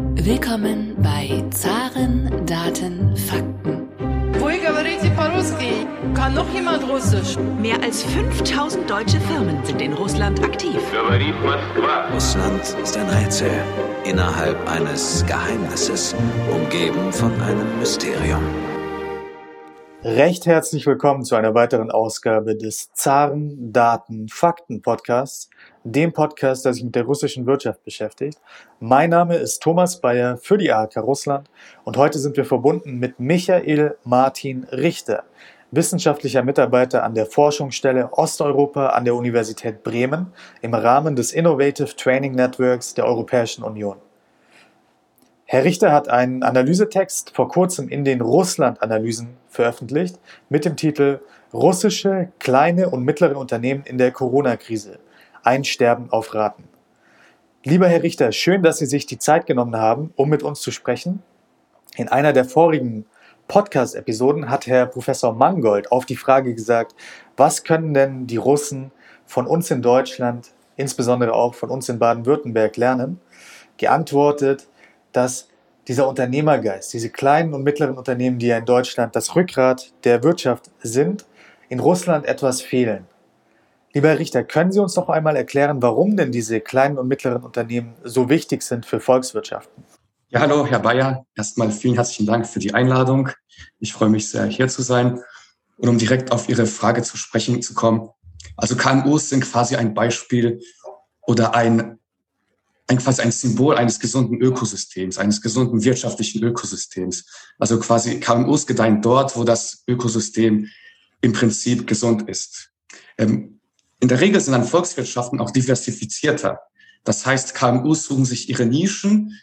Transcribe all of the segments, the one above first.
Willkommen bei Zaren, Daten, Fakten. Kann noch jemand Russisch? Mehr als 5000 deutsche Firmen sind in Russland aktiv. Russland ist ein Rätsel innerhalb eines Geheimnisses, umgeben von einem Mysterium. Recht herzlich willkommen zu einer weiteren Ausgabe des Zaren Daten Fakten Podcasts dem Podcast, der sich mit der russischen Wirtschaft beschäftigt. Mein Name ist Thomas Bayer für die AHK Russland und heute sind wir verbunden mit Michael Martin Richter, wissenschaftlicher Mitarbeiter an der Forschungsstelle Osteuropa an der Universität Bremen im Rahmen des Innovative Training Networks der Europäischen Union. Herr Richter hat einen Analysetext vor kurzem in den Russland-Analysen veröffentlicht mit dem Titel Russische kleine und mittlere Unternehmen in der Corona-Krise. Ein Sterben auf Raten. Lieber Herr Richter, schön, dass Sie sich die Zeit genommen haben, um mit uns zu sprechen. In einer der vorigen Podcast-Episoden hat Herr Professor Mangold auf die Frage gesagt, was können denn die Russen von uns in Deutschland, insbesondere auch von uns in Baden-Württemberg lernen, geantwortet, dass dieser Unternehmergeist, diese kleinen und mittleren Unternehmen, die ja in Deutschland das Rückgrat der Wirtschaft sind, in Russland etwas fehlen. Lieber Herr Richter, können Sie uns noch einmal erklären, warum denn diese kleinen und mittleren Unternehmen so wichtig sind für Volkswirtschaften? Ja, hallo, Herr Bayer. Erstmal vielen herzlichen Dank für die Einladung. Ich freue mich sehr, hier zu sein. Und um direkt auf Ihre Frage zu sprechen zu kommen. Also KMUs sind quasi ein Beispiel oder ein, ein quasi ein Symbol eines gesunden Ökosystems, eines gesunden wirtschaftlichen Ökosystems. Also quasi KMUs gedeihen dort, wo das Ökosystem im Prinzip gesund ist. Ähm, in der Regel sind dann Volkswirtschaften auch diversifizierter. Das heißt, KMUs suchen sich ihre Nischen,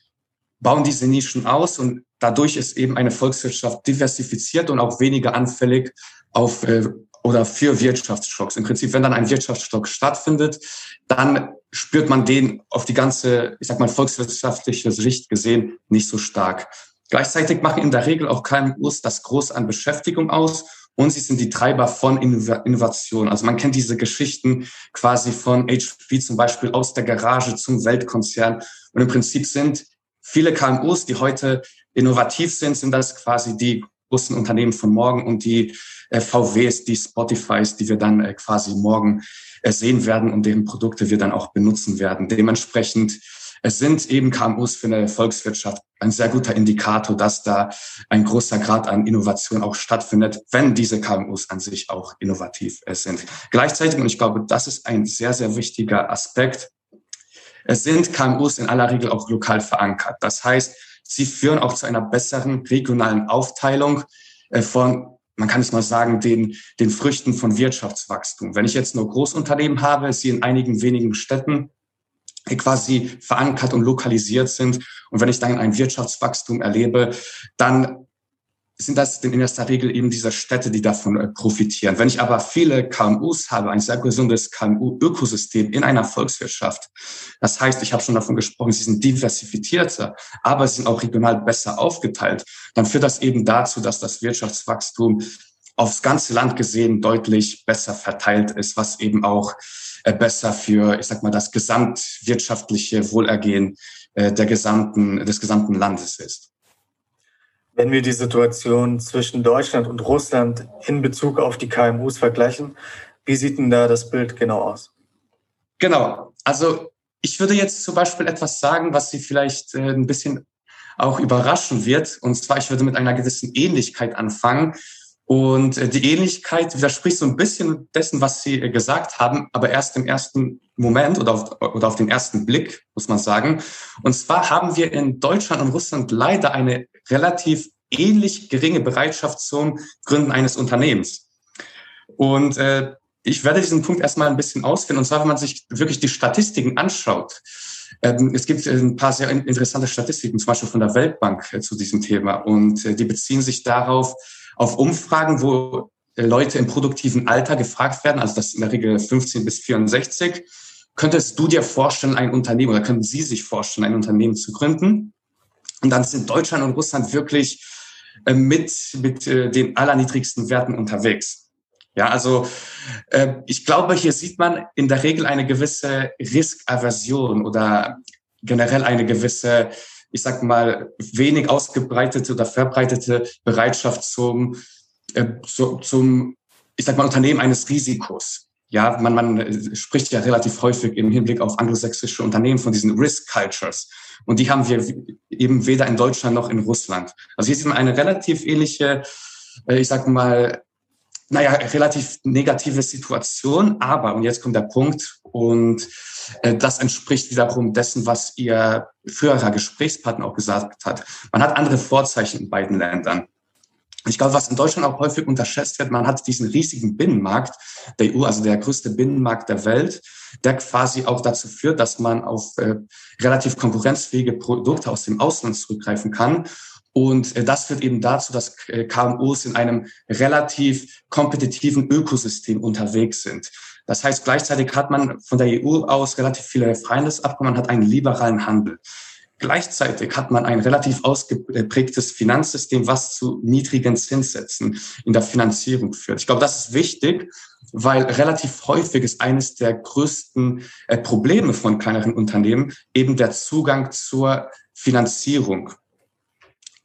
bauen diese Nischen aus und dadurch ist eben eine Volkswirtschaft diversifiziert und auch weniger anfällig auf äh, oder für Wirtschaftsschocks. Im Prinzip, wenn dann ein Wirtschaftsstock stattfindet, dann spürt man den auf die ganze, ich sag mal, volkswirtschaftliche Sicht gesehen nicht so stark. Gleichzeitig machen in der Regel auch KMUs das groß an Beschäftigung aus und sie sind die Treiber von Innovation. Also man kennt diese Geschichten quasi von HP zum Beispiel aus der Garage zum Weltkonzern. Und im Prinzip sind viele KMUs, die heute innovativ sind, sind das quasi die großen Unternehmen von morgen und die äh, VWs, die Spotifys, die wir dann äh, quasi morgen äh, sehen werden und deren Produkte wir dann auch benutzen werden. Dementsprechend es sind eben KMUs für eine Volkswirtschaft ein sehr guter Indikator, dass da ein großer Grad an Innovation auch stattfindet, wenn diese KMUs an sich auch innovativ sind. Gleichzeitig, und ich glaube, das ist ein sehr, sehr wichtiger Aspekt, es sind KMUs in aller Regel auch lokal verankert. Das heißt, sie führen auch zu einer besseren regionalen Aufteilung äh, von, man kann es mal sagen, den, den Früchten von Wirtschaftswachstum. Wenn ich jetzt nur Großunternehmen habe, sie in einigen wenigen Städten quasi verankert und lokalisiert sind. Und wenn ich dann ein Wirtschaftswachstum erlebe, dann sind das in erster Regel eben diese Städte, die davon äh, profitieren. Wenn ich aber viele KMUs habe, ein sehr gesundes KMU-Ökosystem in einer Volkswirtschaft, das heißt, ich habe schon davon gesprochen, sie sind diversifizierter, aber sie sind auch regional besser aufgeteilt, dann führt das eben dazu, dass das Wirtschaftswachstum aufs ganze Land gesehen deutlich besser verteilt ist, was eben auch besser für, ich sag mal, das gesamtwirtschaftliche Wohlergehen äh, der gesamten, des gesamten Landes ist. Wenn wir die Situation zwischen Deutschland und Russland in Bezug auf die KMUs vergleichen, wie sieht denn da das Bild genau aus? Genau. Also ich würde jetzt zum Beispiel etwas sagen, was Sie vielleicht äh, ein bisschen auch überraschen wird. Und zwar, ich würde mit einer gewissen Ähnlichkeit anfangen. Und äh, die Ähnlichkeit widerspricht so ein bisschen dessen, was Sie äh, gesagt haben, aber erst im ersten Moment oder auf, oder auf den ersten Blick, muss man sagen. Und zwar haben wir in Deutschland und Russland leider eine relativ ähnlich geringe Bereitschaft zum Gründen eines Unternehmens. Und äh, ich werde diesen Punkt erstmal ein bisschen ausführen. Und zwar, wenn man sich wirklich die Statistiken anschaut. Ähm, es gibt ein paar sehr interessante Statistiken, zum Beispiel von der Weltbank äh, zu diesem Thema. Und äh, die beziehen sich darauf, auf Umfragen, wo äh, Leute im produktiven Alter gefragt werden, also das in der Regel 15 bis 64. Könntest du dir vorstellen, ein Unternehmen oder können Sie sich vorstellen, ein Unternehmen zu gründen? Und dann sind Deutschland und Russland wirklich äh, mit, mit äh, den allerniedrigsten Werten unterwegs. Ja, also ich glaube, hier sieht man in der Regel eine gewisse Riskaversion oder generell eine gewisse ich sag mal, wenig ausgebreitete oder verbreitete Bereitschaft zum, äh, so, zum, ich sag mal, Unternehmen eines Risikos. Ja, man, man spricht ja relativ häufig im Hinblick auf anglosächsische Unternehmen von diesen Risk Cultures. Und die haben wir eben weder in Deutschland noch in Russland. Also hier sieht man eine relativ ähnliche, äh, ich sag mal, naja, relativ negative Situation. Aber, und jetzt kommt der Punkt, und äh, das entspricht wiederum dessen, was Ihr früherer Gesprächspartner auch gesagt hat. Man hat andere Vorzeichen in beiden Ländern. Ich glaube, was in Deutschland auch häufig unterschätzt wird, man hat diesen riesigen Binnenmarkt der EU, also der größte Binnenmarkt der Welt, der quasi auch dazu führt, dass man auf äh, relativ konkurrenzfähige Produkte aus dem Ausland zurückgreifen kann. Und äh, das führt eben dazu, dass äh, KMUs in einem relativ kompetitiven Ökosystem unterwegs sind. Das heißt, gleichzeitig hat man von der EU aus relativ viele Freihandelsabkommen, hat einen liberalen Handel. Gleichzeitig hat man ein relativ ausgeprägtes Finanzsystem, was zu niedrigen Zinssätzen in der Finanzierung führt. Ich glaube, das ist wichtig, weil relativ häufig ist eines der größten äh, Probleme von kleineren Unternehmen eben der Zugang zur Finanzierung.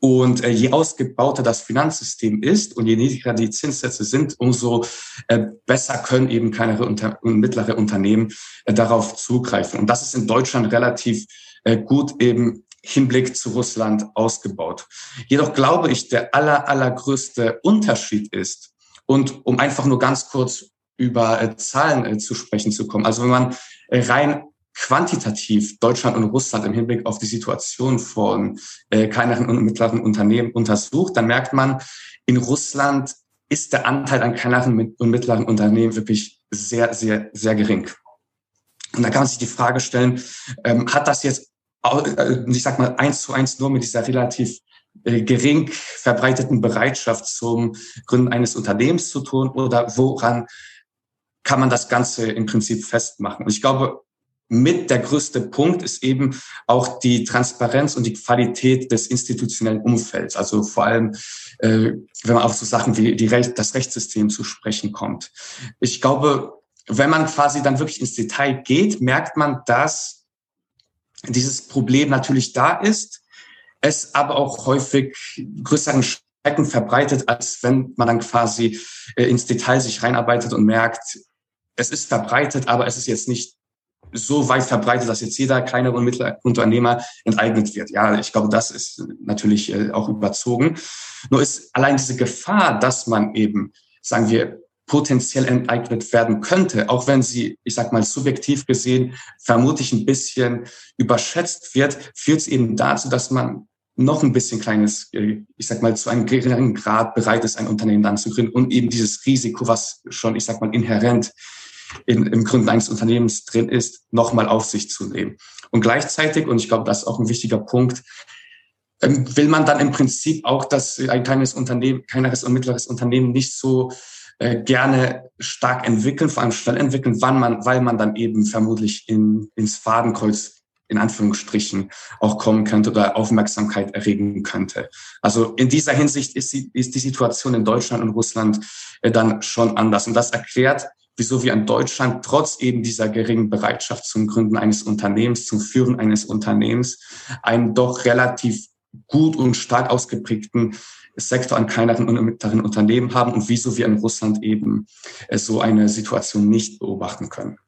Und äh, je ausgebauter das Finanzsystem ist und je niedriger die Zinssätze sind, umso äh, besser können eben kleinere und mittlere Unternehmen äh, darauf zugreifen. Und das ist in Deutschland relativ äh, gut eben Hinblick zu Russland ausgebaut. Jedoch glaube ich, der aller, allergrößte Unterschied ist, und um einfach nur ganz kurz über äh, Zahlen äh, zu sprechen zu kommen. Also wenn man äh, rein quantitativ Deutschland und Russland im Hinblick auf die Situation von äh, kleineren und mittleren Unternehmen untersucht, dann merkt man, in Russland ist der Anteil an kleineren und mittleren Unternehmen wirklich sehr, sehr, sehr gering. Und da kann man sich die Frage stellen, ähm, hat das jetzt, äh, ich sag mal, eins zu eins nur mit dieser relativ äh, gering verbreiteten Bereitschaft zum Gründen eines Unternehmens zu tun oder woran kann man das Ganze im Prinzip festmachen? Und ich glaube, mit der größte Punkt ist eben auch die Transparenz und die Qualität des institutionellen Umfelds. Also vor allem, äh, wenn man auf so Sachen wie die Recht, das Rechtssystem zu sprechen kommt. Ich glaube, wenn man quasi dann wirklich ins Detail geht, merkt man, dass dieses Problem natürlich da ist, es aber auch häufig größeren Schrecken verbreitet, als wenn man dann quasi äh, ins Detail sich reinarbeitet und merkt, es ist verbreitet, aber es ist jetzt nicht so weit verbreitet, dass jetzt jeder kleine und mittlere Unternehmer enteignet wird. Ja, ich glaube, das ist natürlich äh, auch überzogen. Nur ist allein diese Gefahr, dass man eben, sagen wir, potenziell enteignet werden könnte, auch wenn sie, ich sag mal, subjektiv gesehen vermutlich ein bisschen überschätzt wird, führt es eben dazu, dass man noch ein bisschen kleines, äh, ich sag mal, zu einem geringeren Grad bereit ist, ein Unternehmen dann zu gründen und eben dieses Risiko, was schon, ich sag mal, inhärent in, im Gründen eines Unternehmens drin ist, nochmal auf sich zu nehmen. Und gleichzeitig, und ich glaube, das ist auch ein wichtiger Punkt, ähm, will man dann im Prinzip auch, dass ein kleines Unternehmen, kleineres und mittleres Unternehmen nicht so äh, gerne stark entwickeln, vor allem schnell entwickeln, wann man, weil man dann eben vermutlich in, ins Fadenkreuz in Anführungsstrichen auch kommen könnte oder Aufmerksamkeit erregen könnte. Also in dieser Hinsicht ist die, ist die Situation in Deutschland und Russland äh, dann schon anders. Und das erklärt, wieso wir in Deutschland trotz eben dieser geringen Bereitschaft zum Gründen eines Unternehmens, zum Führen eines Unternehmens, einen doch relativ gut und stark ausgeprägten Sektor an kleineren und mittleren Unternehmen haben und wieso wir in Russland eben äh, so eine Situation nicht beobachten können.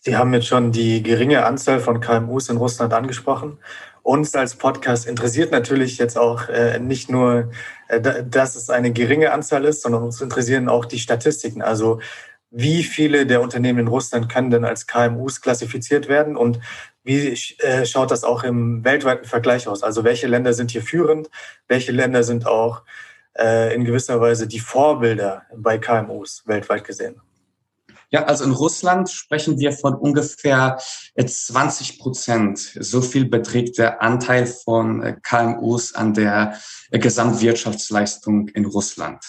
Sie haben jetzt schon die geringe Anzahl von KMUs in Russland angesprochen. Uns als Podcast interessiert natürlich jetzt auch äh, nicht nur, äh, dass es eine geringe Anzahl ist, sondern uns interessieren auch die Statistiken. Also wie viele der Unternehmen in Russland können denn als KMUs klassifiziert werden und wie äh, schaut das auch im weltweiten Vergleich aus? Also welche Länder sind hier führend, welche Länder sind auch äh, in gewisser Weise die Vorbilder bei KMUs weltweit gesehen? Ja, also in Russland sprechen wir von ungefähr 20 Prozent. So viel beträgt der Anteil von äh, KMUs an der äh, Gesamtwirtschaftsleistung in Russland.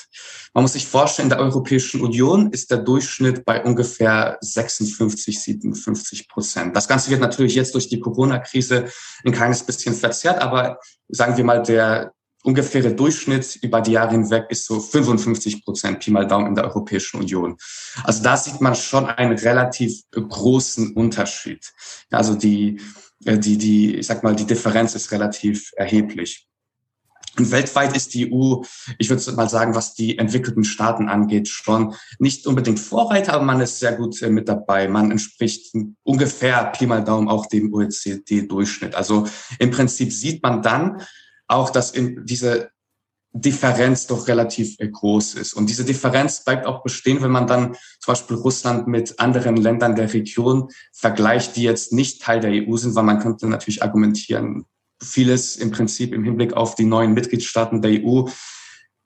Man muss sich vorstellen, in der Europäischen Union ist der Durchschnitt bei ungefähr 56, 57 Prozent. Das Ganze wird natürlich jetzt durch die Corona-Krise ein kleines bisschen verzerrt, aber sagen wir mal, der ungefähre Durchschnitt über die Jahre hinweg ist so 55 Prozent Pi mal Daumen in der Europäischen Union. Also da sieht man schon einen relativ großen Unterschied. Also die äh, die, die, ich sag mal, die Differenz ist relativ erheblich. Und weltweit ist die EU, ich würde mal sagen, was die entwickelten Staaten angeht, schon nicht unbedingt Vorreiter, aber man ist sehr gut äh, mit dabei. Man entspricht ungefähr Pi mal Daumen auch dem OECD-Durchschnitt. Also im Prinzip sieht man dann auch, dass diese Differenz doch relativ äh, groß ist. Und diese Differenz bleibt auch bestehen, wenn man dann zum Beispiel Russland mit anderen Ländern der Region vergleicht, die jetzt nicht Teil der EU sind, weil man könnte natürlich argumentieren, vieles im Prinzip im Hinblick auf die neuen Mitgliedstaaten der EU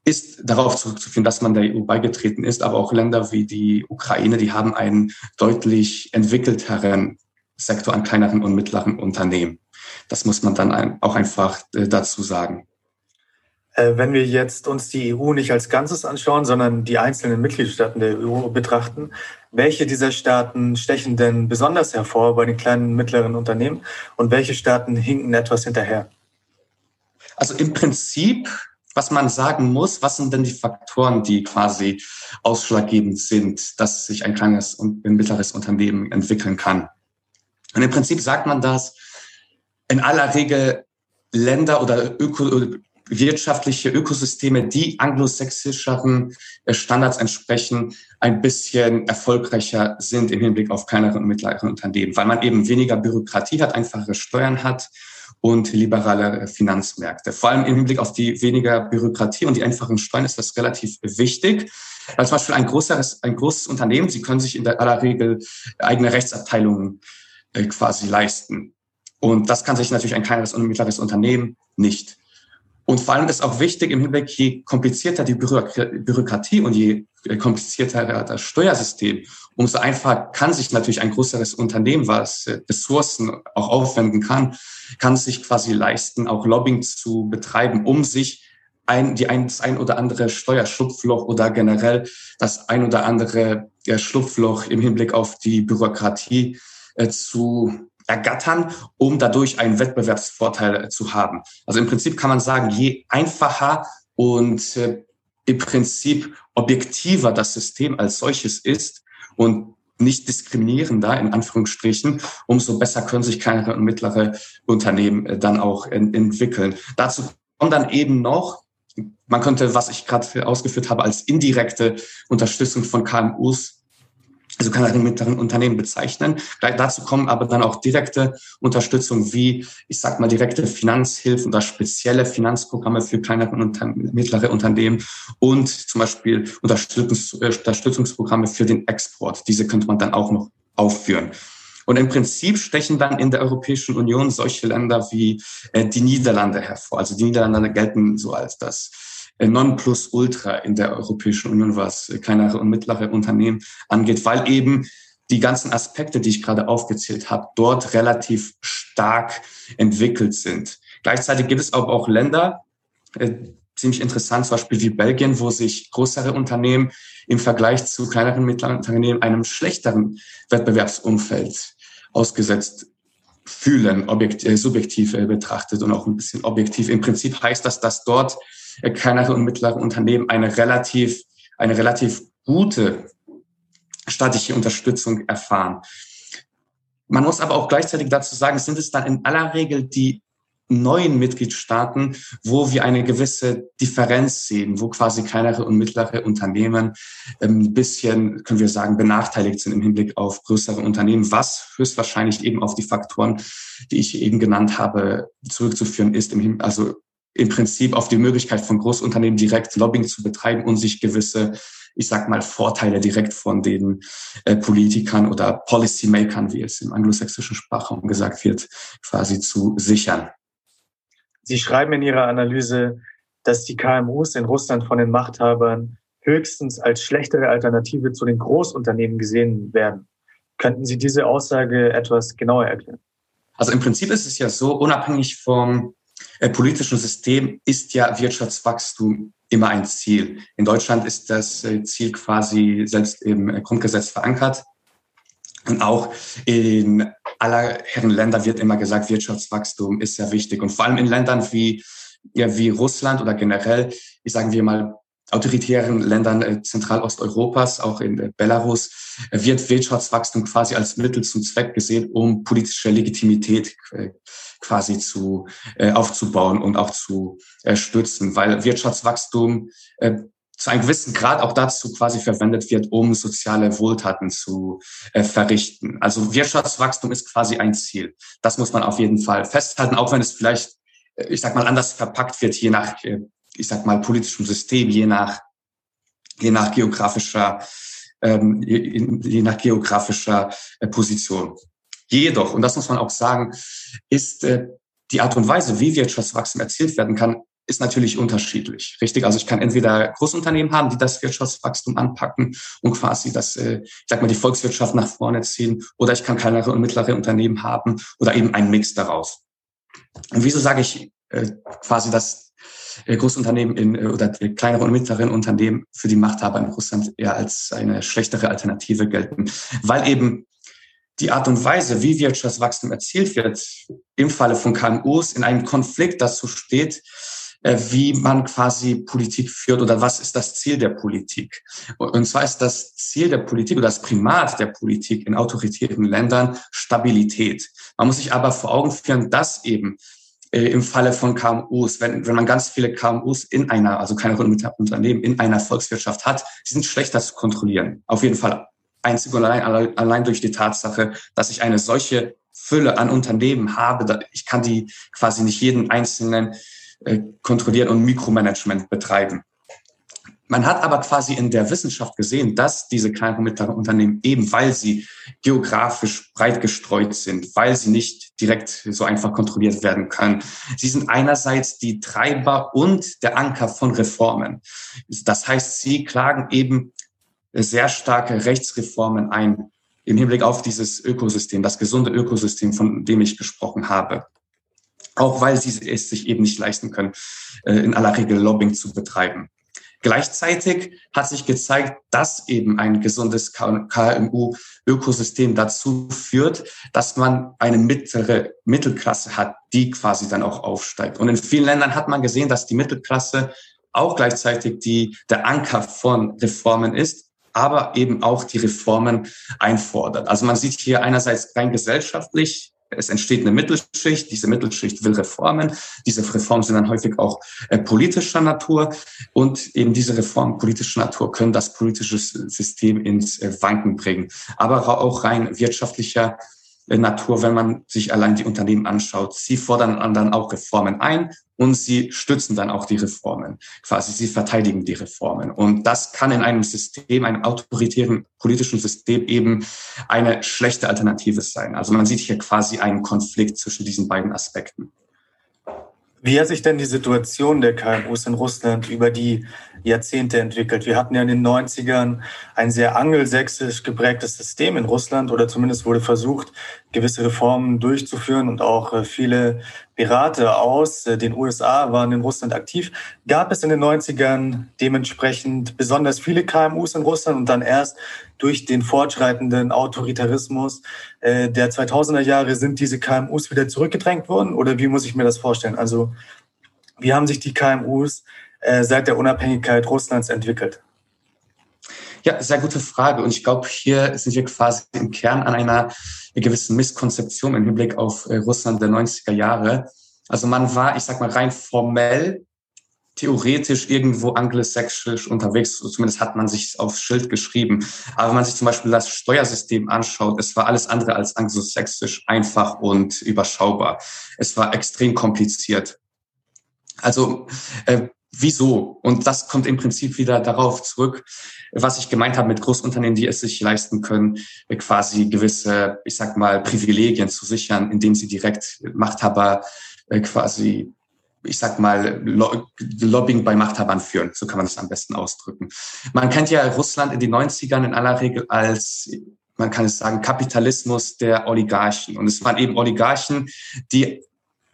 ist darauf zurückzuführen, dass man der EU beigetreten ist, aber auch Länder wie die Ukraine, die haben einen deutlich entwickelteren Sektor an kleineren und mittleren Unternehmen. Das muss man dann auch einfach äh, dazu sagen. Äh, wenn wir jetzt uns die EU nicht als Ganzes anschauen, sondern die einzelnen Mitgliedstaaten der EU betrachten, welche dieser Staaten stechen denn besonders hervor bei den kleinen und mittleren Unternehmen und welche Staaten hinken etwas hinterher? Also im Prinzip, was man sagen muss, was sind denn die Faktoren, die quasi ausschlaggebend sind, dass sich ein kleines und ein mittleres Unternehmen entwickeln kann? Und im Prinzip sagt man das in aller Regel Länder oder Öko wirtschaftliche Ökosysteme, die anglosächsischeren äh, Standards entsprechen, ein bisschen erfolgreicher sind im Hinblick auf kleinere und mittlere Unternehmen, weil man eben weniger Bürokratie hat, einfachere Steuern hat und liberale Finanzmärkte. Vor allem im Hinblick auf die weniger Bürokratie und die einfachen Steuern ist das relativ wichtig. Also zum Beispiel ein, größeres, ein großes Unternehmen, Sie können sich in aller Regel eigene Rechtsabteilungen äh, quasi leisten. Und das kann sich natürlich ein kleineres und mittleres Unternehmen nicht. Und vor allem ist auch wichtig im Hinblick, je komplizierter die Bürokratie und je komplizierter das Steuersystem, umso einfacher kann sich natürlich ein größeres Unternehmen, was Ressourcen auch aufwenden kann, kann sich quasi leisten, auch Lobbying zu betreiben, um sich ein, die ein, das ein oder andere Steuerschlupfloch oder generell das ein oder andere Schlupfloch im Hinblick auf die Bürokratie äh, zu ergattern, um dadurch einen Wettbewerbsvorteil äh, zu haben. Also im Prinzip kann man sagen, je einfacher und äh, im Prinzip objektiver das System als solches ist und nicht diskriminierender in Anführungsstrichen, umso besser können sich kleinere und mittlere Unternehmen äh, dann auch entwickeln. Dazu kommt dann eben noch, man könnte, was ich gerade ausgeführt habe, als indirekte Unterstützung von KMUs also kann er mittleren Unternehmen bezeichnen. Dazu kommen aber dann auch direkte Unterstützung wie, ich sag mal, direkte Finanzhilfen oder spezielle Finanzprogramme für kleinere und mittlere Unternehmen und zum Beispiel Unterstützungs äh, Unterstützungsprogramme für den Export. Diese könnte man dann auch noch aufführen. Und im Prinzip stechen dann in der Europäischen Union solche Länder wie äh, die Niederlande hervor. Also die Niederlande gelten so als das Nonplusultra in der Europäischen Union, was kleinere und mittlere Unternehmen angeht, weil eben die ganzen Aspekte, die ich gerade aufgezählt habe, dort relativ stark entwickelt sind. Gleichzeitig gibt es aber auch Länder, äh, ziemlich interessant, zum Beispiel wie Belgien, wo sich größere Unternehmen im Vergleich zu kleineren und mittleren Unternehmen einem schlechteren Wettbewerbsumfeld ausgesetzt fühlen, objektiv, äh, subjektiv äh, betrachtet und auch ein bisschen objektiv. Im Prinzip heißt das, dass dort äh, kleinere und mittlere Unternehmen eine relativ, eine relativ gute staatliche Unterstützung erfahren. Man muss aber auch gleichzeitig dazu sagen, sind es dann in aller Regel die neuen Mitgliedstaaten, wo wir eine gewisse Differenz sehen, wo quasi kleinere und mittlere Unternehmen ähm, ein bisschen, können wir sagen, benachteiligt sind im Hinblick auf größere Unternehmen, was höchstwahrscheinlich eben auf die Faktoren, die ich eben genannt habe, zurückzuführen ist, also im Prinzip auf die Möglichkeit von Großunternehmen direkt Lobbying zu betreiben und sich gewisse, ich sag mal, Vorteile direkt von den äh, Politikern oder Policymakern, wie es im anglosächsischen Sprachraum gesagt wird, quasi zu sichern. Sie schreiben in Ihrer Analyse, dass die KMUs in Russland von den Machthabern höchstens als schlechtere Alternative zu den Großunternehmen gesehen werden. Könnten Sie diese Aussage etwas genauer erklären? Also im Prinzip ist es ja so, unabhängig vom politischen System ist ja Wirtschaftswachstum immer ein Ziel. In Deutschland ist das äh, Ziel quasi selbst im äh, Grundgesetz verankert. Und auch in aller Herren Länder wird immer gesagt, Wirtschaftswachstum ist sehr wichtig. Und vor allem in Ländern wie, ja, wie Russland oder generell, ich sagen wir mal, autoritären Ländern äh, Zentralosteuropas, auch in äh, Belarus, äh, wird Wirtschaftswachstum quasi als Mittel zum Zweck gesehen, um politische Legitimität quasi zu aufzubauen und auch zu stützen, weil Wirtschaftswachstum zu einem gewissen Grad auch dazu quasi verwendet wird, um soziale Wohltaten zu verrichten. Also Wirtschaftswachstum ist quasi ein Ziel. Das muss man auf jeden Fall festhalten, auch wenn es vielleicht, ich sag mal, anders verpackt wird, je nach, ich sag mal, politischem System, je nach, je nach geografischer, ähm, je, je nach geografischer äh, Position. Jedoch, und das muss man auch sagen, ist äh, die Art und Weise, wie Wirtschaftswachstum erzielt werden kann, ist natürlich unterschiedlich, richtig? Also ich kann entweder Großunternehmen haben, die das Wirtschaftswachstum anpacken und quasi das, äh, ich sag mal, die Volkswirtschaft nach vorne ziehen, oder ich kann kleinere und mittlere Unternehmen haben oder eben ein Mix daraus. Und wieso sage ich äh, quasi, dass äh, Großunternehmen in, äh, oder kleinere und mittlere Unternehmen für die Machthaber in Russland eher als eine schlechtere Alternative gelten? Weil eben die Art und Weise, wie Wirtschaftswachstum erzielt wird, im Falle von KMUs in einem Konflikt dazu steht, wie man quasi Politik führt oder was ist das Ziel der Politik. Und zwar ist das Ziel der Politik oder das Primat der Politik in autoritären Ländern Stabilität. Man muss sich aber vor Augen führen, dass eben äh, im Falle von KMUs, wenn, wenn man ganz viele KMUs in einer, also keine Unternehmen in einer Volkswirtschaft hat, die sind schlechter zu kontrollieren. Auf jeden Fall einzig und allein, allein durch die Tatsache, dass ich eine solche Fülle an Unternehmen habe, ich kann die quasi nicht jeden einzelnen äh, kontrollieren und Mikromanagement betreiben. Man hat aber quasi in der Wissenschaft gesehen, dass diese kleinen und mittleren Unternehmen eben, weil sie geografisch breit gestreut sind, weil sie nicht direkt so einfach kontrolliert werden können, sie sind einerseits die Treiber und der Anker von Reformen. Das heißt, sie klagen eben sehr starke Rechtsreformen ein im Hinblick auf dieses Ökosystem, das gesunde Ökosystem, von dem ich gesprochen habe auch weil sie es sich eben nicht leisten können, äh, in aller Regel Lobbying zu betreiben. Gleichzeitig hat sich gezeigt, dass eben ein gesundes KMU-Ökosystem dazu führt, dass man eine mittlere Mittelklasse hat, die quasi dann auch aufsteigt. Und in vielen Ländern hat man gesehen, dass die Mittelklasse auch gleichzeitig die, der Anker von Reformen ist, aber eben auch die Reformen einfordert. Also man sieht hier einerseits rein gesellschaftlich es entsteht eine Mittelschicht, diese Mittelschicht will Reformen. Diese Reformen sind dann häufig auch äh, politischer Natur und eben diese Reformen politischer Natur können das politische System ins äh, Wanken bringen. Aber auch rein wirtschaftlicher Natur, wenn man sich allein die Unternehmen anschaut. Sie fordern dann auch Reformen ein und sie stützen dann auch die Reformen. Quasi, sie verteidigen die Reformen. Und das kann in einem System, einem autoritären politischen System eben eine schlechte Alternative sein. Also man sieht hier quasi einen Konflikt zwischen diesen beiden Aspekten. Wie hat sich denn die Situation der KMUs in Russland über die Jahrzehnte entwickelt? Wir hatten ja in den 90ern ein sehr angelsächsisch geprägtes System in Russland oder zumindest wurde versucht, gewisse Reformen durchzuführen und auch äh, viele Berater aus äh, den USA waren in Russland aktiv. Gab es in den 90ern dementsprechend besonders viele KMUs in Russland und dann erst durch den fortschreitenden Autoritarismus äh, der 2000er Jahre sind diese KMUs wieder zurückgedrängt worden? Oder wie muss ich mir das vorstellen? Also wie haben sich die KMUs seit der Unabhängigkeit Russlands entwickelt? Ja, sehr gute Frage. Und ich glaube, hier sind wir quasi im Kern an einer gewissen Misskonzeption im Hinblick auf äh, Russland der 90er Jahre. Also man war, ich sag mal, rein formell, theoretisch irgendwo angelsächsisch unterwegs. Zumindest hat man sich aufs Schild geschrieben. Aber wenn man sich zum Beispiel das Steuersystem anschaut, es war alles andere als anglosächsisch einfach und überschaubar. Es war extrem kompliziert. Also äh, wieso? Und das kommt im Prinzip wieder darauf zurück, was ich gemeint habe mit Großunternehmen, die es sich leisten können, quasi gewisse, ich sag mal, Privilegien zu sichern, indem sie direkt Machthaber äh, quasi ich sag mal, Lobbying bei Machthabern führen. So kann man das am besten ausdrücken. Man kennt ja Russland in den 90ern in aller Regel als, man kann es sagen, Kapitalismus der Oligarchen. Und es waren eben Oligarchen, die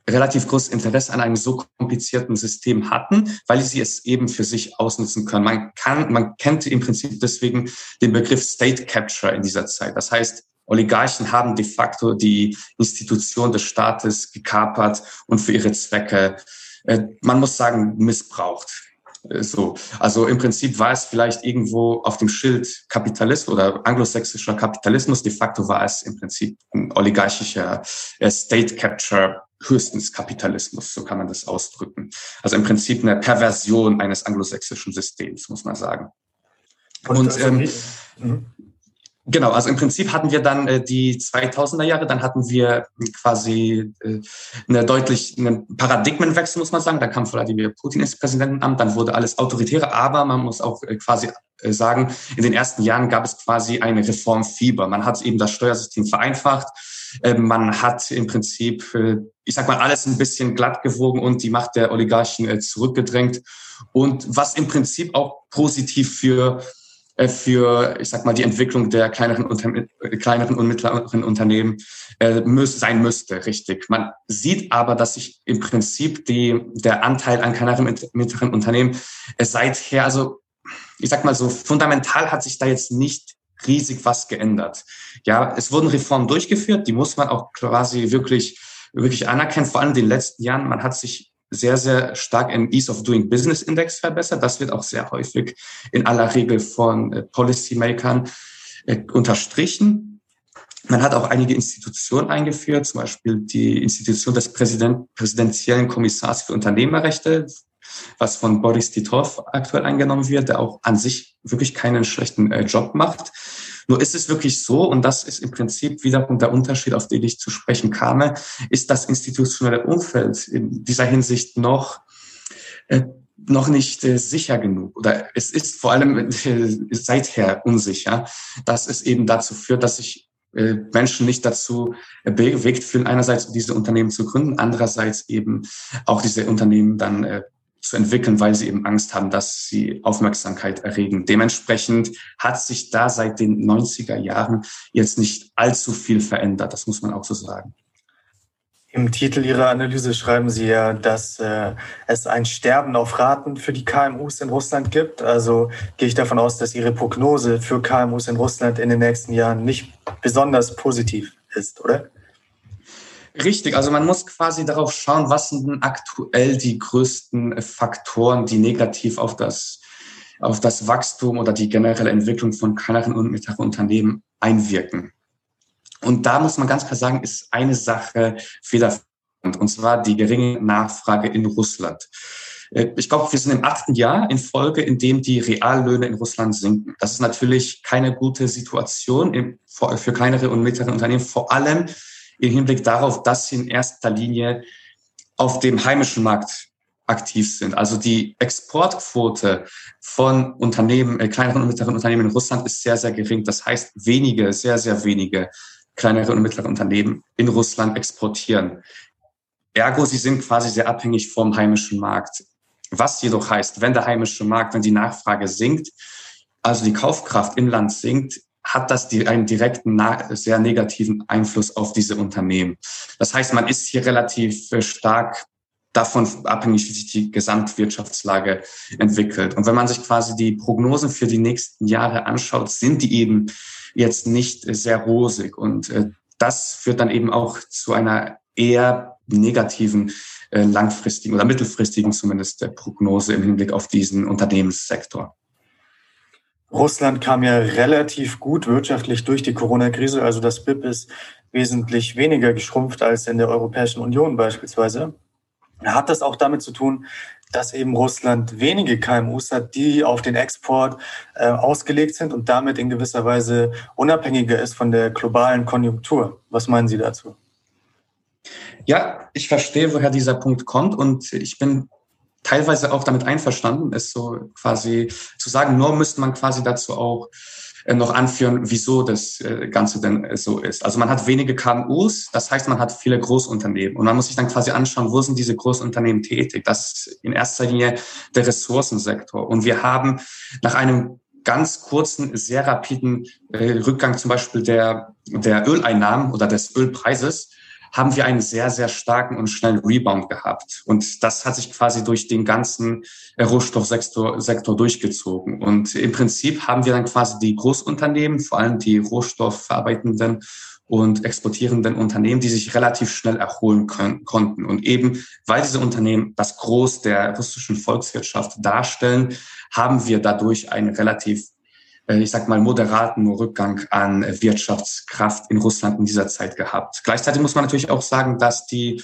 relativ großes Interesse an einem so komplizierten System hatten, weil sie es eben für sich ausnutzen können. Man kann, man kennt im Prinzip deswegen den Begriff State Capture in dieser Zeit. Das heißt, Oligarchen haben de facto die Institution des Staates gekapert und für ihre Zwecke, äh, man muss sagen, missbraucht. Äh, so, also im Prinzip war es vielleicht irgendwo auf dem Schild Kapitalismus oder anglosächsischer Kapitalismus. De facto war es im Prinzip ein oligarchischer äh, State Capture, höchstens Kapitalismus, so kann man das ausdrücken. Also im Prinzip eine Perversion eines anglosächsischen Systems, muss man sagen. Und, Und ähm, mhm. Genau, also im Prinzip hatten wir dann äh, die 2000er Jahre, dann hatten wir quasi äh, eine deutlich einen Paradigmenwechsel, muss man sagen. Da kam Wladimir Putin ins Präsidentenamt, dann wurde alles autoritärer, aber man muss auch äh, quasi äh, sagen, in den ersten Jahren gab es quasi eine Reformfieber. Man hat eben das Steuersystem vereinfacht, man hat im Prinzip, äh, ich sag mal, alles ein bisschen glatt gewogen und die Macht der Oligarchen äh, zurückgedrängt. Und was im Prinzip auch positiv für äh, für, ich sag mal, die Entwicklung der kleineren, äh, kleineren und mittleren Unternehmen sein müsste, richtig. Man sieht aber, dass sich im Prinzip die, der Anteil an kleineren und mittleren Unternehmen seither, also ich sag mal so, fundamental hat sich da jetzt nicht riesig was geändert. Ja, es wurden Reformen durchgeführt, die muss man auch quasi wirklich, wirklich anerkennen, vor allem in den letzten Jahren. Man hat sich sehr, sehr stark im Ease of Doing Business Index verbessert. Das wird auch sehr häufig in aller Regel von äh, Policymakern äh, unterstrichen. Man hat auch einige Institutionen eingeführt, zum Beispiel die Institution des Präsident, präsidentiellen Kommissars für Unternehmerrechte, was von Boris Titov aktuell eingenommen wird, der auch an sich wirklich keinen schlechten äh, Job macht. Nur ist es wirklich so, und das ist im Prinzip wiederum der Unterschied, auf den ich zu sprechen kam, ist das institutionelle Umfeld in dieser Hinsicht noch, äh, noch nicht äh, sicher genug oder es ist vor allem äh, seither unsicher, dass es eben dazu führt, dass sich äh, Menschen nicht dazu äh, bewegt fühlen, einerseits diese Unternehmen zu gründen, andererseits eben auch diese Unternehmen dann äh, zu entwickeln, weil sie eben Angst haben, dass sie Aufmerksamkeit erregen. Dementsprechend hat sich da seit den 90er Jahren jetzt nicht allzu viel verändert. Das muss man auch so sagen. Im Titel Ihrer Analyse schreiben Sie ja, dass äh, es ein Sterben auf Raten für die KMUs in Russland gibt. Also gehe ich davon aus, dass Ihre Prognose für KMUs in Russland in den nächsten Jahren nicht besonders positiv ist, oder? Richtig, also man muss quasi darauf schauen, was sind denn aktuell die größten Faktoren, die negativ auf das, auf das Wachstum oder die generelle Entwicklung von kleineren und mittleren Unternehmen einwirken. Und da muss man ganz klar sagen, ist eine Sache fehlerhaft, und zwar die geringe Nachfrage in Russland. Äh, ich glaube, wir sind im achten Jahr in Folge, in dem die Reallöhne in Russland sinken. Das ist natürlich keine gute Situation für kleinere und mittlere Unternehmen, vor allem im Hinblick darauf, dass sie in erster Linie auf dem heimischen Markt aktiv sind. Also die Exportquote von Unternehmen, äh, kleineren und mittleren Unternehmen in Russland ist sehr, sehr gering. Das heißt, wenige, sehr, sehr wenige kleinere und mittlere Unternehmen in Russland exportieren. Ergo, sie sind quasi sehr abhängig vom heimischen Markt. Was jedoch heißt, wenn der heimische Markt, wenn die Nachfrage sinkt, also die Kaufkraft im Land sinkt, hat das einen direkten, sehr negativen Einfluss auf diese Unternehmen. Das heißt, man ist hier relativ äh, stark davon abhängig, wie sich die Gesamtwirtschaftslage entwickelt. Und wenn man sich quasi die Prognosen für die nächsten Jahre anschaut, sind die eben jetzt nicht sehr rosig. Und äh, das führt dann eben auch zu einer eher negativen äh, langfristigen oder mittelfristigen zumindest der Prognose im Hinblick auf diesen Unternehmenssektor. Russland kam ja relativ gut wirtschaftlich durch die Corona-Krise. Also das BIP ist wesentlich weniger geschrumpft als in der Europäischen Union beispielsweise. Hat das auch damit zu tun, dass eben Russland wenige KMUs hat, die auf den Export äh, ausgelegt sind und damit in gewisser Weise unabhängiger ist von der globalen Konjunktur. Was meinen Sie dazu? Ja, ich verstehe, woher dieser Punkt kommt und ich bin teilweise auch damit einverstanden, es so quasi zu sagen. Nur müsste man quasi dazu auch äh, noch anführen, wieso das äh, Ganze denn äh, so ist. Also man hat wenige KMUs, das heißt, man hat viele Großunternehmen. Und man muss sich dann quasi anschauen, wo sind diese Großunternehmen tätig? Das ist in erster Linie der Ressourcensektor. Und wir haben nach einem ganz kurzen, sehr rapiden Rückgang zum Beispiel der, der Öleinnahmen oder des Ölpreises haben wir einen sehr, sehr starken und schnellen Rebound gehabt. Und das hat sich quasi durch den ganzen äh, Rohstoffsektor Sektor durchgezogen. Und im Prinzip haben wir dann quasi die Großunternehmen, vor allem die rohstoffverarbeitenden und exportierenden Unternehmen, die sich relativ schnell erholen können, konnten. Und eben, weil diese Unternehmen das Groß der russischen Volkswirtschaft darstellen, haben wir dadurch einen relativ, ich sag mal, moderaten Rückgang an Wirtschaftskraft in Russland in dieser Zeit gehabt. Gleichzeitig muss man natürlich auch sagen, dass die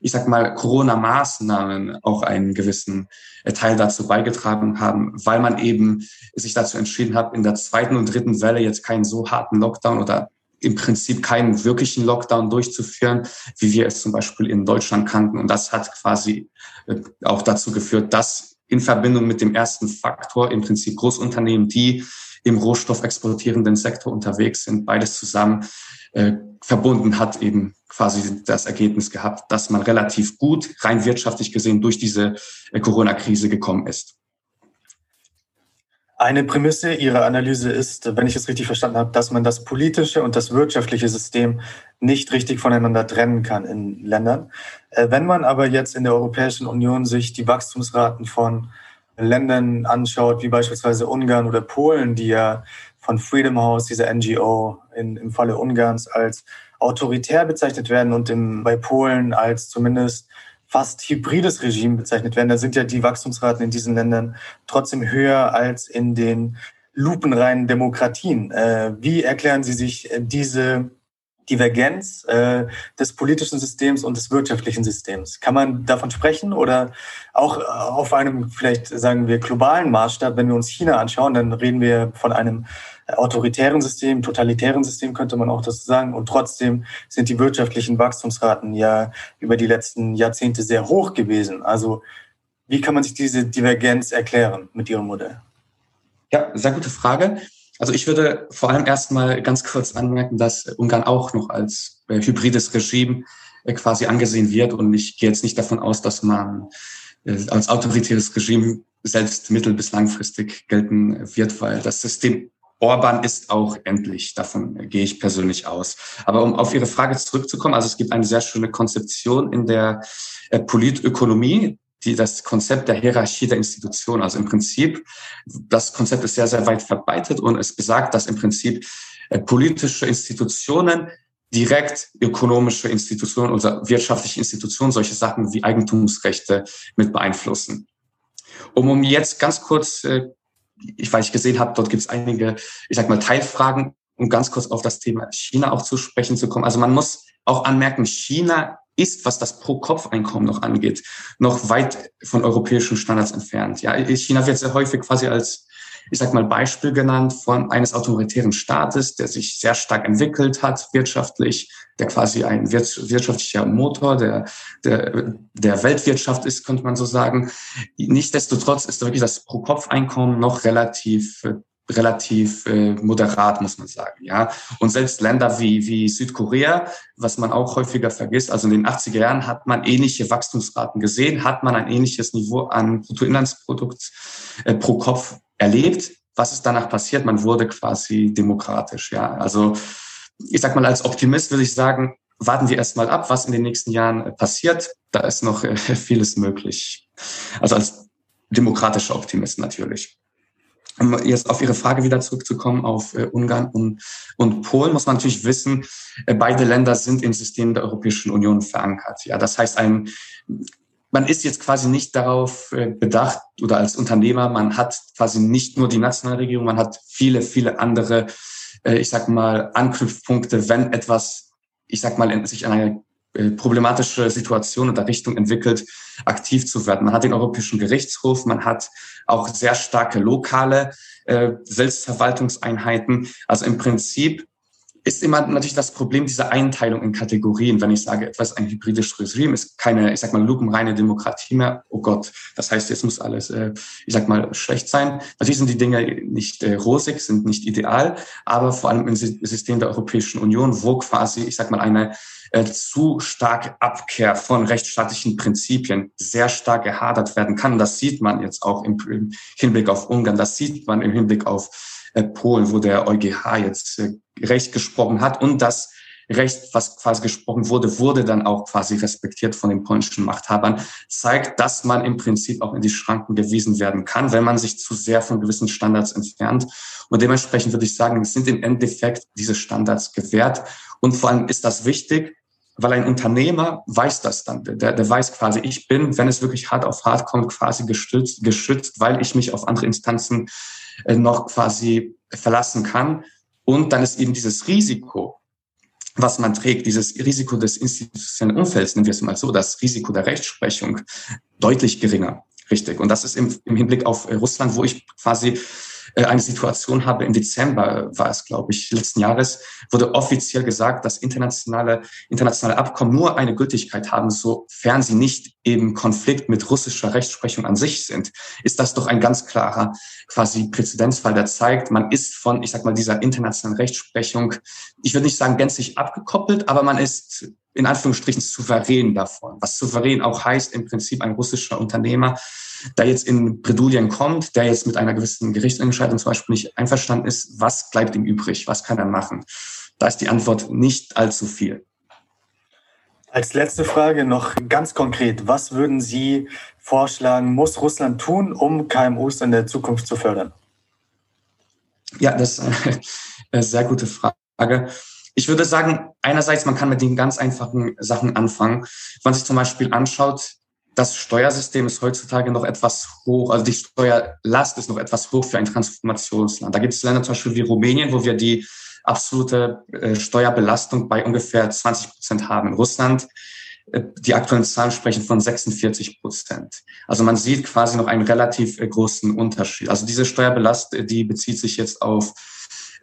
ich sag mal, Corona-Maßnahmen auch einen gewissen äh, Teil dazu beigetragen haben, weil man eben sich dazu entschieden hat, in der zweiten und dritten Welle jetzt keinen so harten Lockdown oder im Prinzip keinen wirklichen Lockdown durchzuführen, wie wir es zum Beispiel in Deutschland kannten. Und das hat quasi äh, auch dazu geführt, dass in Verbindung mit dem ersten Faktor im Prinzip Großunternehmen, die im rohstoffexportierenden Sektor unterwegs sind, beides zusammen äh, verbunden hat eben quasi das Ergebnis gehabt, dass man relativ gut, rein wirtschaftlich gesehen, durch diese äh, Corona-Krise gekommen ist. Eine Prämisse Ihrer Analyse ist, wenn ich es richtig verstanden habe, dass man das politische und das wirtschaftliche System nicht richtig voneinander trennen kann in Ländern. Äh, wenn man aber jetzt in der Europäischen Union sich die Wachstumsraten von Ländern anschaut, wie beispielsweise Ungarn oder Polen, die ja von Freedom House, dieser NGO, in, im Falle Ungarns als autoritär bezeichnet werden und im, bei Polen als zumindest fast hybrides Regime bezeichnet werden. Da sind ja die Wachstumsraten in diesen Ländern trotzdem höher als in den lupenreinen Demokratien. Äh, wie erklären Sie sich diese Divergenz äh, des politischen Systems und des wirtschaftlichen Systems. Kann man davon sprechen oder auch auf einem, vielleicht sagen wir, globalen Maßstab, wenn wir uns China anschauen, dann reden wir von einem autoritären System, totalitären System könnte man auch das sagen. Und trotzdem sind die wirtschaftlichen Wachstumsraten ja über die letzten Jahrzehnte sehr hoch gewesen. Also wie kann man sich diese Divergenz erklären mit Ihrem Modell? Ja, sehr gute Frage. Also ich würde vor allem erstmal ganz kurz anmerken, dass Ungarn auch noch als äh, hybrides Regime äh, quasi angesehen wird. Und ich gehe jetzt nicht davon aus, dass man äh, als autoritäres Regime selbst mittel- bis langfristig gelten wird, weil das System Orban ist auch endlich. Davon gehe ich persönlich aus. Aber um auf Ihre Frage zurückzukommen, also es gibt eine sehr schöne Konzeption in der Politökonomie, die, das Konzept der Hierarchie der Institution. Also im Prinzip, das Konzept ist sehr, sehr weit verbreitet und es besagt, dass im Prinzip äh, politische Institutionen direkt ökonomische Institutionen oder wirtschaftliche Institutionen solche Sachen wie Eigentumsrechte mit beeinflussen. Um, um jetzt ganz kurz, äh, ich weiß, ich gesehen habe, dort gibt es einige, ich sag mal, Teilfragen, um ganz kurz auf das Thema China auch zu sprechen zu kommen. Also man muss auch anmerken, China ist, was das Pro-Kopf-Einkommen noch angeht, noch weit von europäischen Standards entfernt. Ja, China wird sehr häufig quasi als, ich sag mal, Beispiel genannt von eines autoritären Staates, der sich sehr stark entwickelt hat wirtschaftlich, der quasi ein wirtschaftlicher Motor der, der, der Weltwirtschaft ist, könnte man so sagen. Nichtsdestotrotz ist wirklich das Pro-Kopf-Einkommen noch relativ relativ äh, moderat, muss man sagen. Ja, und selbst Länder wie wie Südkorea, was man auch häufiger vergisst, also in den 80er Jahren hat man ähnliche Wachstumsraten gesehen, hat man ein ähnliches Niveau an Bruttoinlandsprodukt äh, pro Kopf erlebt. Was ist danach passiert? Man wurde quasi demokratisch. Ja, also ich sag mal als Optimist würde ich sagen, warten wir erst mal ab, was in den nächsten Jahren äh, passiert. Da ist noch äh, vieles möglich. Also als demokratischer Optimist natürlich um jetzt auf Ihre Frage wieder zurückzukommen, auf äh, Ungarn und, und Polen, muss man natürlich wissen, äh, beide Länder sind im System der Europäischen Union verankert. Ja, das heißt, ein, man ist jetzt quasi nicht darauf äh, bedacht oder als Unternehmer, man hat quasi nicht nur die Nationalregierung, man hat viele, viele andere, äh, ich sag mal, Anknüpfpunkte, wenn etwas, ich sag mal, sich an eine äh, problematische Situation oder Richtung entwickelt, aktiv zu werden. Man hat den Europäischen Gerichtshof, man hat auch sehr starke lokale äh, Selbstverwaltungseinheiten. Also im Prinzip ist immer natürlich das Problem dieser Einteilung in Kategorien. Wenn ich sage, etwas ein hybridisches Regime ist keine, ich sag mal, lupenreine Demokratie mehr. Oh Gott, das heißt, jetzt muss alles, äh, ich sag mal, schlecht sein. Natürlich sind die Dinge nicht äh, rosig, sind nicht ideal, aber vor allem im System der Europäischen Union, wo quasi, ich sag mal, eine äh, zu starke Abkehr von rechtsstaatlichen Prinzipien sehr stark gehadert werden kann. Das sieht man jetzt auch im, Hinblick auf Ungarn, das sieht man im Hinblick auf Polen, wo der EuGH jetzt äh, Recht gesprochen hat und das Recht, was quasi gesprochen wurde, wurde dann auch quasi respektiert von den polnischen Machthabern, zeigt, dass man im Prinzip auch in die Schranken gewiesen werden kann, wenn man sich zu sehr von gewissen Standards entfernt. Und dementsprechend würde ich sagen, es sind im Endeffekt diese Standards gewährt. Und vor allem ist das wichtig, weil ein Unternehmer weiß das dann. Der, der weiß quasi, ich bin, wenn es wirklich hart auf hart kommt, quasi gestützt, geschützt, weil ich mich auf andere Instanzen äh, noch quasi verlassen kann. Und dann ist eben dieses Risiko, was man trägt, dieses Risiko des institutionellen Umfelds, nennen wir es mal so, das Risiko der Rechtsprechung, deutlich geringer. Richtig. Und das ist im, im Hinblick auf äh, Russland, wo ich quasi äh, eine Situation habe, im Dezember war es, glaube ich, letzten Jahres, wurde offiziell gesagt, dass internationale, internationale Abkommen nur eine Gültigkeit haben, sofern sie nicht eben Konflikt mit russischer Rechtsprechung an sich sind. Ist das doch ein ganz klarer quasi Präzedenzfall, der zeigt, man ist von, ich sag mal, dieser internationalen Rechtsprechung, ich würde nicht sagen gänzlich abgekoppelt, aber man ist in Anführungsstrichen souverän davon. Was souverän auch heißt, im Prinzip ein russischer Unternehmer der jetzt in Bredouillen kommt, der jetzt mit einer gewissen Gerichtsentscheidung zum Beispiel nicht einverstanden ist, was bleibt ihm übrig? Was kann er machen? Da ist die Antwort nicht allzu viel. Als letzte Frage noch ganz konkret. Was würden Sie vorschlagen, muss Russland tun, um KMUs in der Zukunft zu fördern? Ja, das ist eine sehr gute Frage. Ich würde sagen, einerseits, man kann mit den ganz einfachen Sachen anfangen. Wenn man sich zum Beispiel anschaut, das Steuersystem ist heutzutage noch etwas hoch, also die Steuerlast ist noch etwas hoch für ein Transformationsland. Da gibt es Länder zum Beispiel wie Rumänien, wo wir die absolute äh, Steuerbelastung bei ungefähr 20 Prozent haben. In Russland, äh, die aktuellen Zahlen sprechen von 46 Prozent. Also man sieht quasi noch einen relativ äh, großen Unterschied. Also diese Steuerbelastung, die bezieht sich jetzt auf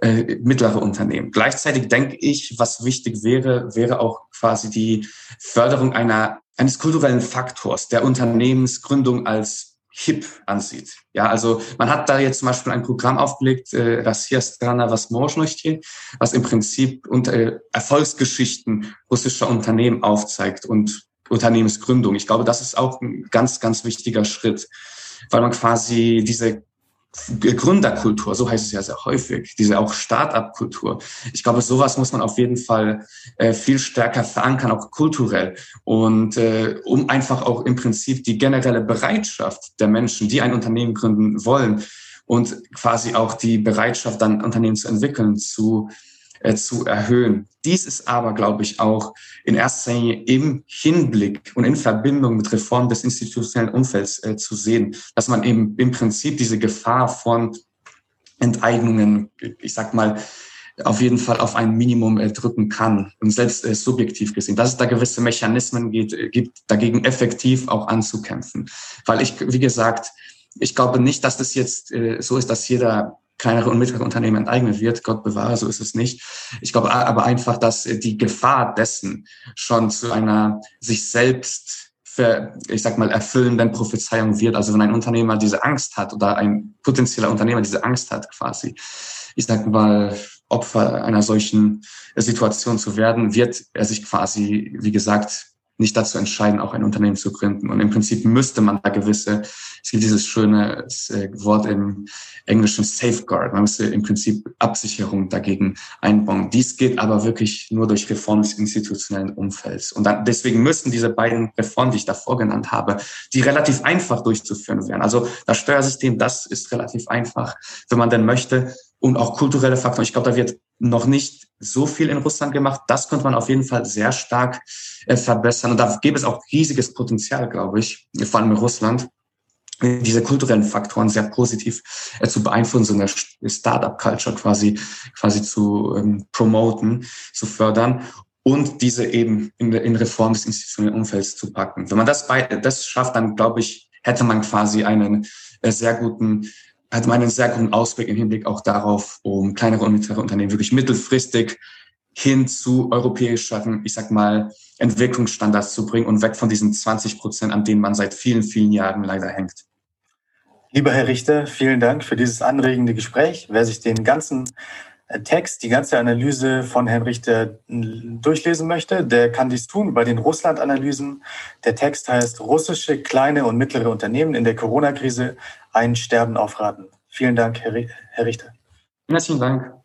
äh, mittlere Unternehmen. Gleichzeitig denke ich, was wichtig wäre, wäre auch quasi die Förderung einer, eines kulturellen Faktors der Unternehmensgründung als hip ansieht. Ja, also man hat da jetzt zum Beispiel ein Programm aufgelegt, äh, Rassia Strana Vasmozhnosti, was im Prinzip unter, äh, Erfolgsgeschichten russischer Unternehmen aufzeigt und Unternehmensgründung. Ich glaube, das ist auch ein ganz, ganz wichtiger Schritt, weil man quasi diese Gründerkultur, so heißt es ja sehr häufig, diese auch Start-up-Kultur. Ich glaube, sowas muss man auf jeden Fall äh, viel stärker verankern, auch kulturell. Und äh, um einfach auch im Prinzip die generelle Bereitschaft der Menschen, die ein Unternehmen gründen wollen und quasi auch die Bereitschaft, dann Unternehmen zu entwickeln, zu äh, zu erhöhen. Dies ist aber, glaube ich, auch in erster Linie im Hinblick und in Verbindung mit Reform des institutionellen Umfelds äh, zu sehen, dass man eben im Prinzip diese Gefahr von Enteignungen, ich sag mal, auf jeden Fall auf ein Minimum äh, drücken kann und selbst äh, subjektiv gesehen, dass es da gewisse Mechanismen geht, äh, gibt, dagegen effektiv auch anzukämpfen. Weil ich, wie gesagt, ich glaube nicht, dass das jetzt äh, so ist, dass jeder kleinere und mittlere Unternehmen enteignet wird. Gott bewahre, so ist es nicht. Ich glaube aber einfach, dass die Gefahr dessen schon zu einer sich selbst für, ich sag mal, erfüllenden Prophezeiung wird. Also wenn ein Unternehmer diese Angst hat oder ein potenzieller Unternehmer diese Angst hat quasi, ich sag mal, Opfer einer solchen Situation zu werden, wird er sich quasi, wie gesagt, nicht dazu entscheiden, auch ein Unternehmen zu gründen. Und im Prinzip müsste man da gewisse, es gibt dieses schöne äh, Wort im Englischen Safeguard, man müsste im Prinzip Absicherung dagegen einbauen. Dies geht aber wirklich nur durch Reform des institutionellen Umfelds. Und dann, deswegen müssten diese beiden Reformen, die ich davor genannt habe, die relativ einfach durchzuführen wären. Also das Steuersystem, das ist relativ einfach, wenn man denn möchte. Und auch kulturelle Faktoren. Ich glaube, da wird noch nicht so viel in Russland gemacht. Das könnte man auf jeden Fall sehr stark äh, verbessern. Und da gäbe es auch riesiges Potenzial, glaube ich, vor allem in Russland, diese kulturellen Faktoren sehr positiv äh, zu beeinflussen, so eine Startup-Culture quasi, quasi zu ähm, promoten, zu fördern und diese eben in, in Reform des institutionellen Umfelds zu packen. Wenn man das, bei, das schafft, dann glaube ich, hätte man quasi einen äh, sehr guten hat man einen sehr guten Ausblick im Hinblick auch darauf, um kleinere und mittlere Unternehmen wirklich mittelfristig hin zu europäischeren, ich sag mal, Entwicklungsstandards zu bringen und weg von diesen 20 Prozent, an denen man seit vielen, vielen Jahren leider hängt. Lieber Herr Richter, vielen Dank für dieses anregende Gespräch. Wer sich den ganzen Text, die ganze Analyse von Herrn Richter durchlesen möchte, der kann dies tun bei den Russland-Analysen. Der Text heißt Russische kleine und mittlere Unternehmen in der Corona-Krise ein Sterben aufraten. Vielen Dank, Herr Richter. Herzlichen Dank.